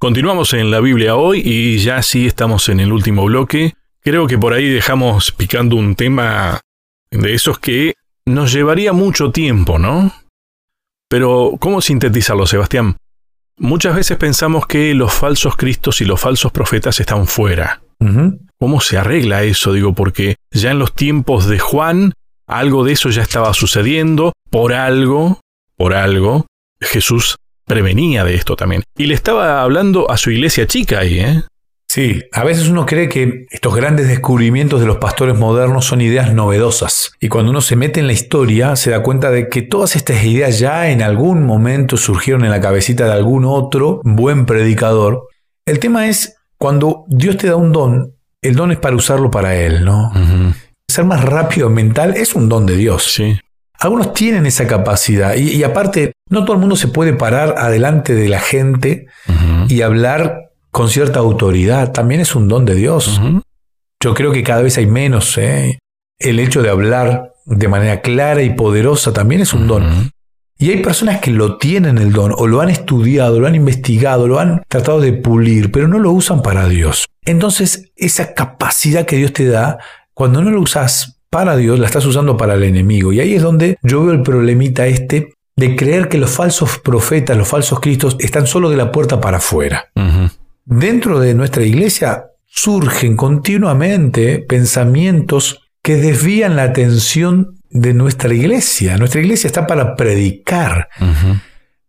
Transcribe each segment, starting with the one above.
Continuamos en la Biblia hoy y ya sí estamos en el último bloque. Creo que por ahí dejamos picando un tema de esos que nos llevaría mucho tiempo, ¿no? Pero, ¿cómo sintetizarlo, Sebastián? Muchas veces pensamos que los falsos cristos y los falsos profetas están fuera. ¿Cómo se arregla eso? Digo, porque ya en los tiempos de Juan, algo de eso ya estaba sucediendo, por algo, por algo, Jesús prevenía de esto también. Y le estaba hablando a su iglesia chica ahí, ¿eh? Sí, a veces uno cree que estos grandes descubrimientos de los pastores modernos son ideas novedosas. Y cuando uno se mete en la historia, se da cuenta de que todas estas ideas ya en algún momento surgieron en la cabecita de algún otro buen predicador. El tema es, cuando Dios te da un don, el don es para usarlo para Él, ¿no? Ser más rápido mental es un don de Dios. Sí. Algunos tienen esa capacidad y, aparte, no todo el mundo se puede parar adelante de la gente y hablar con cierta autoridad, también es un don de Dios. Yo creo que cada vez hay menos. ¿eh? El hecho de hablar de manera clara y poderosa también es un don. Y hay personas que lo tienen el don, o lo han estudiado, lo han investigado, lo han tratado de pulir, pero no lo usan para Dios. Entonces, esa capacidad que Dios te da, cuando no lo usas para Dios, la estás usando para el enemigo. Y ahí es donde yo veo el problemita este de creer que los falsos profetas, los falsos cristos, están solo de la puerta para afuera dentro de nuestra iglesia surgen continuamente pensamientos que desvían la atención de nuestra iglesia. Nuestra iglesia está para predicar.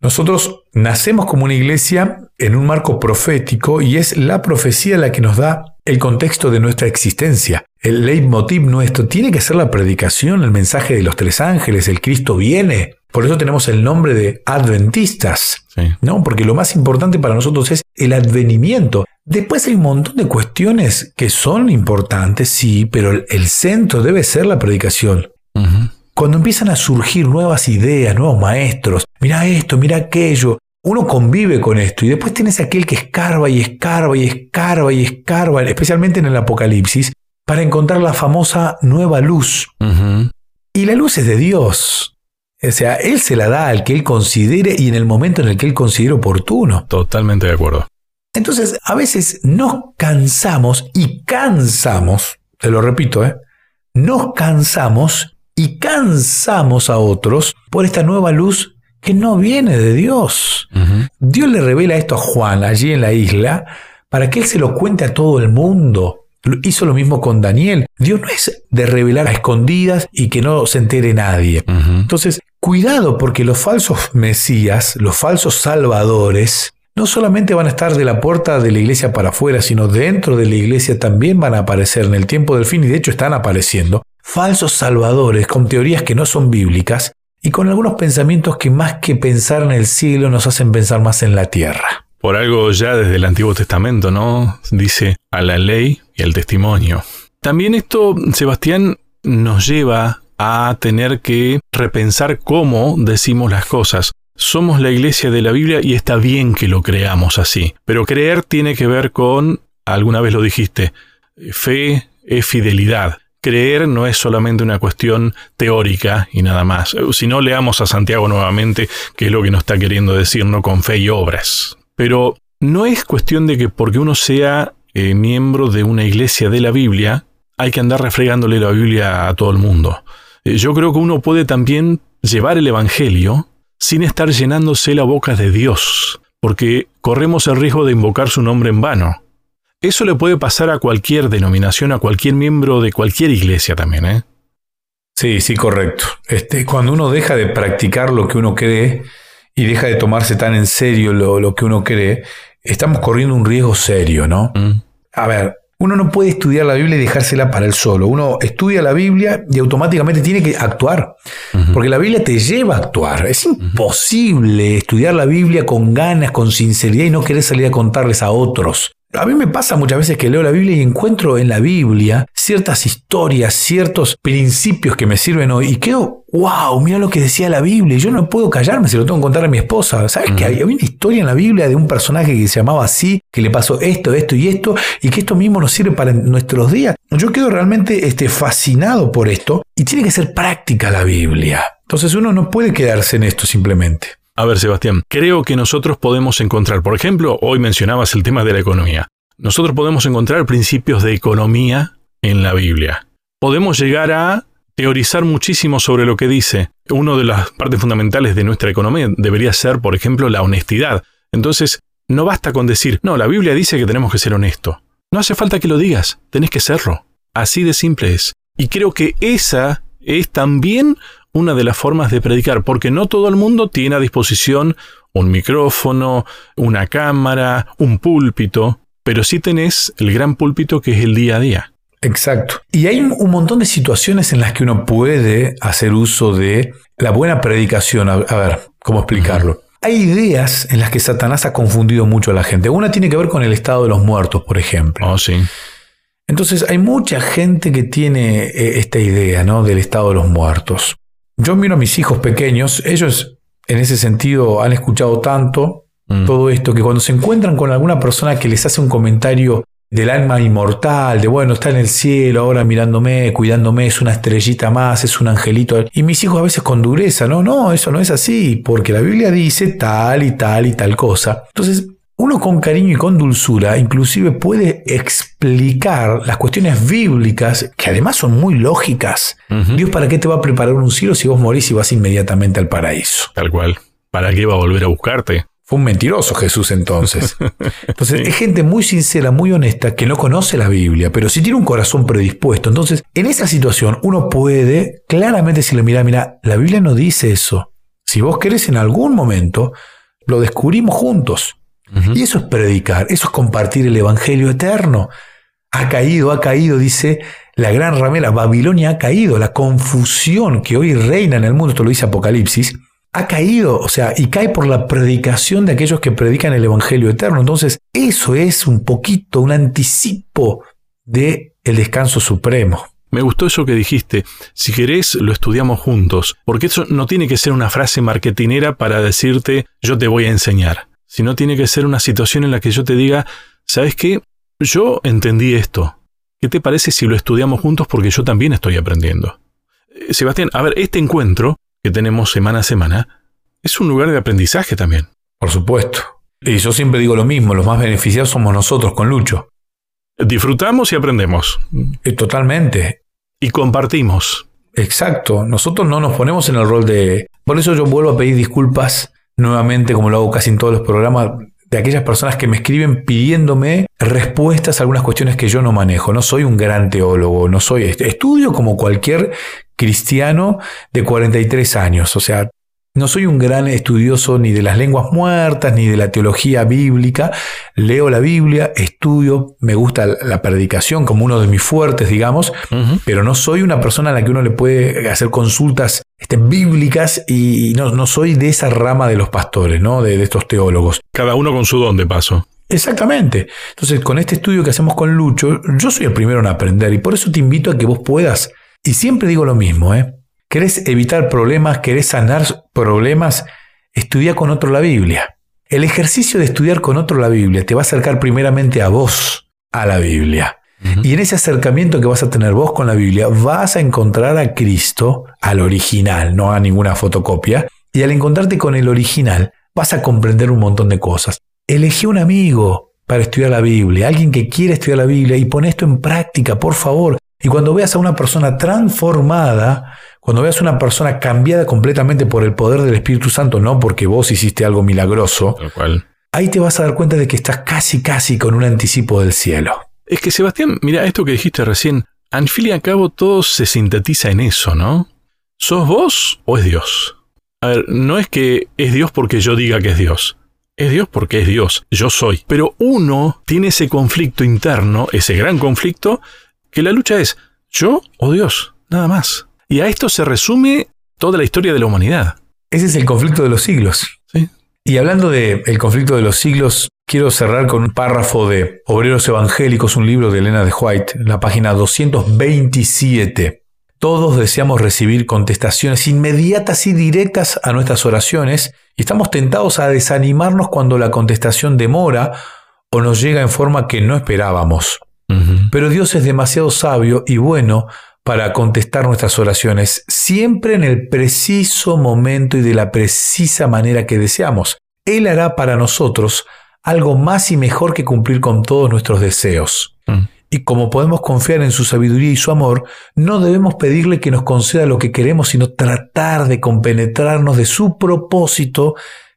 Nosotros nacemos como una iglesia en un marco profético y es la profecía la que nos da el contexto de nuestra existencia. El leitmotiv nuestro tiene que ser la predicación, el mensaje de los tres ángeles, el Cristo viene. Por eso tenemos el nombre de adventistas, ¿no? Porque lo más importante para nosotros es el advenimiento. Después hay un montón de cuestiones que son importantes, sí, pero el centro debe ser la predicación. Cuando empiezan a surgir nuevas ideas, nuevos maestros, mira esto, mira aquello, uno convive con esto y después tienes aquel que escarba y escarba y escarba y escarba, especialmente en el Apocalipsis, para encontrar la famosa nueva luz. Y la luz es de Dios. O sea, Él se la da al que Él considere y en el momento en el que Él considere oportuno. Totalmente de acuerdo. Entonces, a veces nos cansamos y cansamos, te lo repito, ¿eh? nos cansamos y cansamos a otros por esta nueva luz que no viene de Dios. Dios le revela esto a Juan allí en la isla para que él se lo cuente a todo el mundo. Hizo lo mismo con Daniel. Dios no es de revelar a escondidas y que no se entere nadie. Entonces, cuidado porque los falsos mesías, los falsos salvadores, no solamente van a estar de la puerta de la iglesia para afuera, sino dentro de la iglesia también van a aparecer en el tiempo del fin y de hecho están apareciendo. Falsos salvadores con teorías que no son bíblicas y con algunos pensamientos que más que pensar en el cielo nos hacen pensar más en la tierra. Por algo ya desde el Antiguo Testamento, ¿no? Dice a la ley al testimonio. También esto, Sebastián, nos lleva a tener que repensar cómo decimos las cosas. Somos la iglesia de la Biblia y está bien que lo creamos así, pero creer tiene que ver con, alguna vez lo dijiste, fe es fidelidad. Creer no es solamente una cuestión teórica y nada más. Si no, leamos a Santiago nuevamente, que es lo que nos está queriendo decir, no con fe y obras. Pero no es cuestión de que porque uno sea eh, miembro de una iglesia de la Biblia, hay que andar refregándole la Biblia a todo el mundo. Eh, yo creo que uno puede también llevar el Evangelio sin estar llenándose la boca de Dios, porque corremos el riesgo de invocar su nombre en vano. Eso le puede pasar a cualquier denominación, a cualquier miembro de cualquier iglesia también, ¿eh? Sí, sí, correcto. Este, cuando uno deja de practicar lo que uno cree, y deja de tomarse tan en serio lo, que uno cree, estamos corriendo un riesgo serio, ¿no? Mm. A ver, uno no puede estudiar la Biblia y dejársela para él solo. Uno estudia la Biblia y automáticamente tiene que actuar. Porque la Biblia te lleva a actuar. Es imposible estudiar la Biblia con ganas, con sinceridad y no querer salir a contarles a otros. A mí me pasa muchas veces que leo la Biblia y encuentro en la Biblia ciertas historias, ciertos principios que me sirven hoy y quedo, wow, mira lo que decía la Biblia. Y yo no puedo callarme, se lo tengo que contar a mi esposa. ¿Sabes que había una historia en la Biblia de un personaje que se llamaba así, que le pasó esto, esto y esto, y que esto mismo nos sirve para nuestros días? Yo quedo realmente este, fascinado por esto y tiene que ser práctica la Biblia. Entonces uno no puede quedarse en esto simplemente. A ver, Sebastián, creo que nosotros podemos encontrar, por ejemplo, hoy mencionabas el tema de la economía. Nosotros podemos encontrar principios de economía en la Biblia. Podemos llegar a teorizar muchísimo sobre lo que dice. Una de las partes fundamentales de nuestra economía debería ser, por ejemplo, la honestidad. Entonces, no basta con decir, no, la Biblia dice que tenemos que ser honestos. No hace falta que lo digas, tenés que serlo. Así de simple es. Y creo que esa es también una de las formas de predicar, porque no todo el mundo tiene a disposición un micrófono, una cámara, un púlpito, pero sí tenés el gran púlpito que es el día a día. Exacto. Y hay un montón de situaciones en las que uno puede hacer uso de la buena predicación. A, ver, ¿cómo explicarlo? Hay ideas en las que Satanás ha confundido mucho a la gente. Una tiene que ver con el estado de los muertos, por ejemplo. Oh, sí. Entonces hay mucha gente que tiene eh, esta idea, ¿no? Del estado de los muertos. Yo miro a mis hijos pequeños, ellos en ese sentido han escuchado tanto mm. todo esto que cuando se encuentran con alguna persona que les hace un comentario del alma inmortal, de bueno, está en el cielo ahora mirándome, cuidándome, es una estrellita más, es un angelito. Y mis hijos a veces con dureza, no, no, eso no es así, porque la Biblia dice tal y tal y tal cosa. Entonces, uno con cariño y con dulzura inclusive puede explicar las cuestiones bíblicas, que además son muy lógicas. Dios, ¿para qué te va a preparar un cielo si vos morís y vas inmediatamente al paraíso? Tal cual. ¿Para qué va a volver a buscarte? Fue un mentiroso Jesús entonces. Entonces es gente muy sincera, muy honesta, que no conoce la Biblia, pero sí tiene un corazón predispuesto. Entonces, en esa situación uno puede claramente decirle, mira, mira, la Biblia no dice eso. Si vos querés en algún momento, lo descubrimos juntos. Y eso es predicar, eso es compartir el Evangelio eterno. Ha caído, ha caído, dice la gran ramera, Babilonia ha caído, la confusión que hoy reina en el mundo, esto lo dice Apocalipsis, ha caído, o sea, y cae por la predicación de aquellos que predican el Evangelio eterno. Entonces, eso es un poquito, un anticipo de el descanso supremo. Me gustó eso que dijiste. Si querés, lo estudiamos juntos, porque eso no tiene que ser una frase marketinera para decirte yo te voy a enseñar sino tiene que ser una situación en la que yo te diga, ¿sabes qué? Yo entendí esto. ¿Qué te parece si lo estudiamos juntos porque yo también estoy aprendiendo? Eh, Sebastián, a ver, este encuentro que tenemos semana a semana es un lugar de aprendizaje también. Por supuesto. Y yo siempre digo lo mismo, los más beneficiados somos nosotros con Lucho. Disfrutamos y aprendemos. Eh, totalmente. Y compartimos. Exacto. Nosotros no nos ponemos en el rol de... Por eso yo vuelvo a pedir disculpas nuevamente, como lo hago casi en todos los programas, de aquellas personas que me escriben pidiéndome respuestas a algunas cuestiones que yo no manejo. No soy un gran teólogo, no soy estudio como cualquier cristiano de 43 años, o sea, no soy un gran estudioso ni de las lenguas muertas, ni de la teología bíblica. Leo la Biblia, estudio, me gusta la predicación como uno de mis fuertes, digamos, pero no soy una persona a la que uno le puede hacer consultas este, bíblicas y no, no, soy de esa rama de los pastores, ¿no? De, de estos teólogos. Cada uno con su don de paso. Exactamente. Entonces, con este estudio que hacemos con Lucho, yo soy el primero en aprender y por eso te invito a que vos puedas, y siempre digo lo mismo, ¿eh? ¿Querés evitar problemas? ¿Querés sanar problemas? Estudia con otro la Biblia. El ejercicio de estudiar con otro la Biblia te va a acercar primeramente a vos, a la Biblia. Y en ese acercamiento que vas a tener vos con la Biblia, vas a encontrar a Cristo, al original, no a ninguna fotocopia. Y al encontrarte con el original, vas a comprender un montón de cosas. Elegí un amigo para estudiar la Biblia, alguien que quiere estudiar la Biblia y pon esto en práctica, por favor. Y cuando veas a una persona transformada, cuando veas a una persona cambiada completamente por el poder del Espíritu Santo, no porque vos hiciste algo milagroso, ahí te vas a dar cuenta de que estás casi, casi con un anticipo del cielo. Es que Sebastián, mira, esto que dijiste recién, al fin y al cabo todo se sintetiza en eso, ¿no? ¿Sos vos o es Dios? A ver, no es que es Dios porque yo diga que es Dios. Es Dios porque es Dios, yo soy. Pero uno tiene ese conflicto interno, ese gran conflicto, que la lucha es yo o Dios, nada más. Y a esto se resume toda la historia de la humanidad. Ese es el conflicto de los siglos. Sí. Y hablando del conflicto de los siglos, quiero cerrar con un párrafo de Obreros Evangélicos, un libro de Elena de White, en la página 227. Todos deseamos recibir contestaciones inmediatas y directas a nuestras oraciones y estamos tentados a desanimarnos cuando la contestación demora o nos llega en forma que no esperábamos. Pero Dios es demasiado sabio y bueno para contestar nuestras oraciones, siempre en el preciso momento y de la precisa manera que deseamos. Él hará para nosotros algo más y mejor que cumplir con todos nuestros deseos. Mm. Y como podemos confiar en su sabiduría y su amor, no debemos pedirle que nos conceda lo que queremos, sino tratar de compenetrarnos de su propósito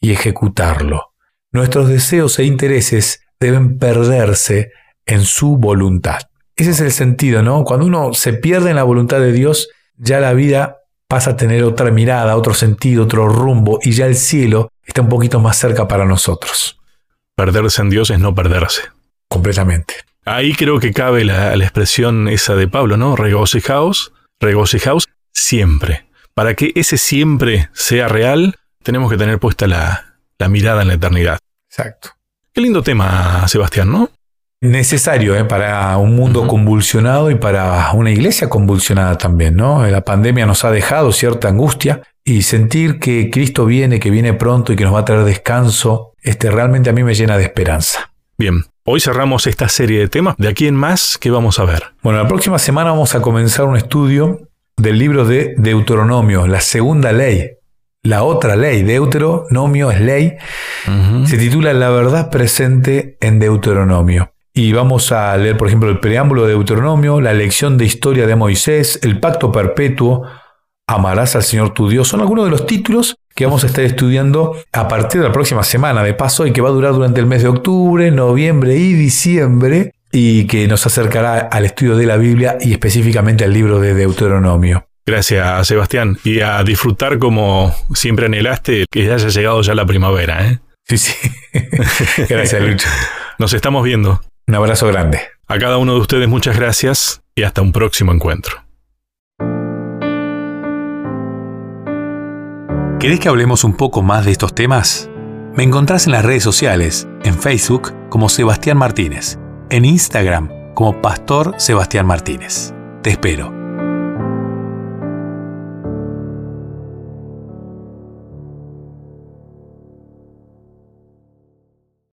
y ejecutarlo. Nuestros deseos e intereses deben perderse en su voluntad. Ese es el sentido, ¿no? Cuando uno se pierde en la voluntad de Dios, ya la vida pasa a tener otra mirada, otro sentido, otro rumbo, y ya el cielo está un poquito más cerca para nosotros. Perderse en Dios es no perderse. Completamente. Ahí creo que cabe la, expresión esa de Pablo, ¿no? Regocijaos, regocijaos siempre. Para que ese siempre sea real, tenemos que tener puesta la, la mirada en la eternidad. Exacto. Qué lindo tema, Sebastián, ¿no? Necesario ¿eh? para un mundo convulsionado y para una iglesia convulsionada también, ¿no? La pandemia nos ha dejado cierta angustia y sentir que Cristo viene, que viene pronto y que nos va a traer descanso, este realmente a mí me llena de esperanza. Bien, hoy cerramos esta serie de temas. De aquí en más, ¿qué vamos a ver? Bueno, la próxima semana vamos a comenzar un estudio del libro de Deuteronomio, la segunda ley. La otra ley, Deuteronomio es ley, se titula La verdad presente en Deuteronomio. Y vamos a leer, por ejemplo, el preámbulo de Deuteronomio, la lección de historia de Moisés, el pacto perpetuo, amarás al Señor tu Dios. Son algunos de los títulos que vamos a estar estudiando a partir de la próxima semana de paso y que va a durar durante el mes de octubre, noviembre y diciembre y que nos acercará al estudio de la Biblia y específicamente al libro de Deuteronomio. Gracias, Sebastián. Y a disfrutar como siempre anhelaste que haya llegado ya la primavera. ¿eh? Sí, sí. Gracias, Lucho. Nos estamos viendo. Un abrazo grande. A cada uno de ustedes muchas gracias y hasta un próximo encuentro. ¿Querés que hablemos un poco más de estos temas? Me encontrás en las redes sociales, en Facebook como Sebastián Martínez, en Instagram como Pastor Sebastián Martínez. Te espero.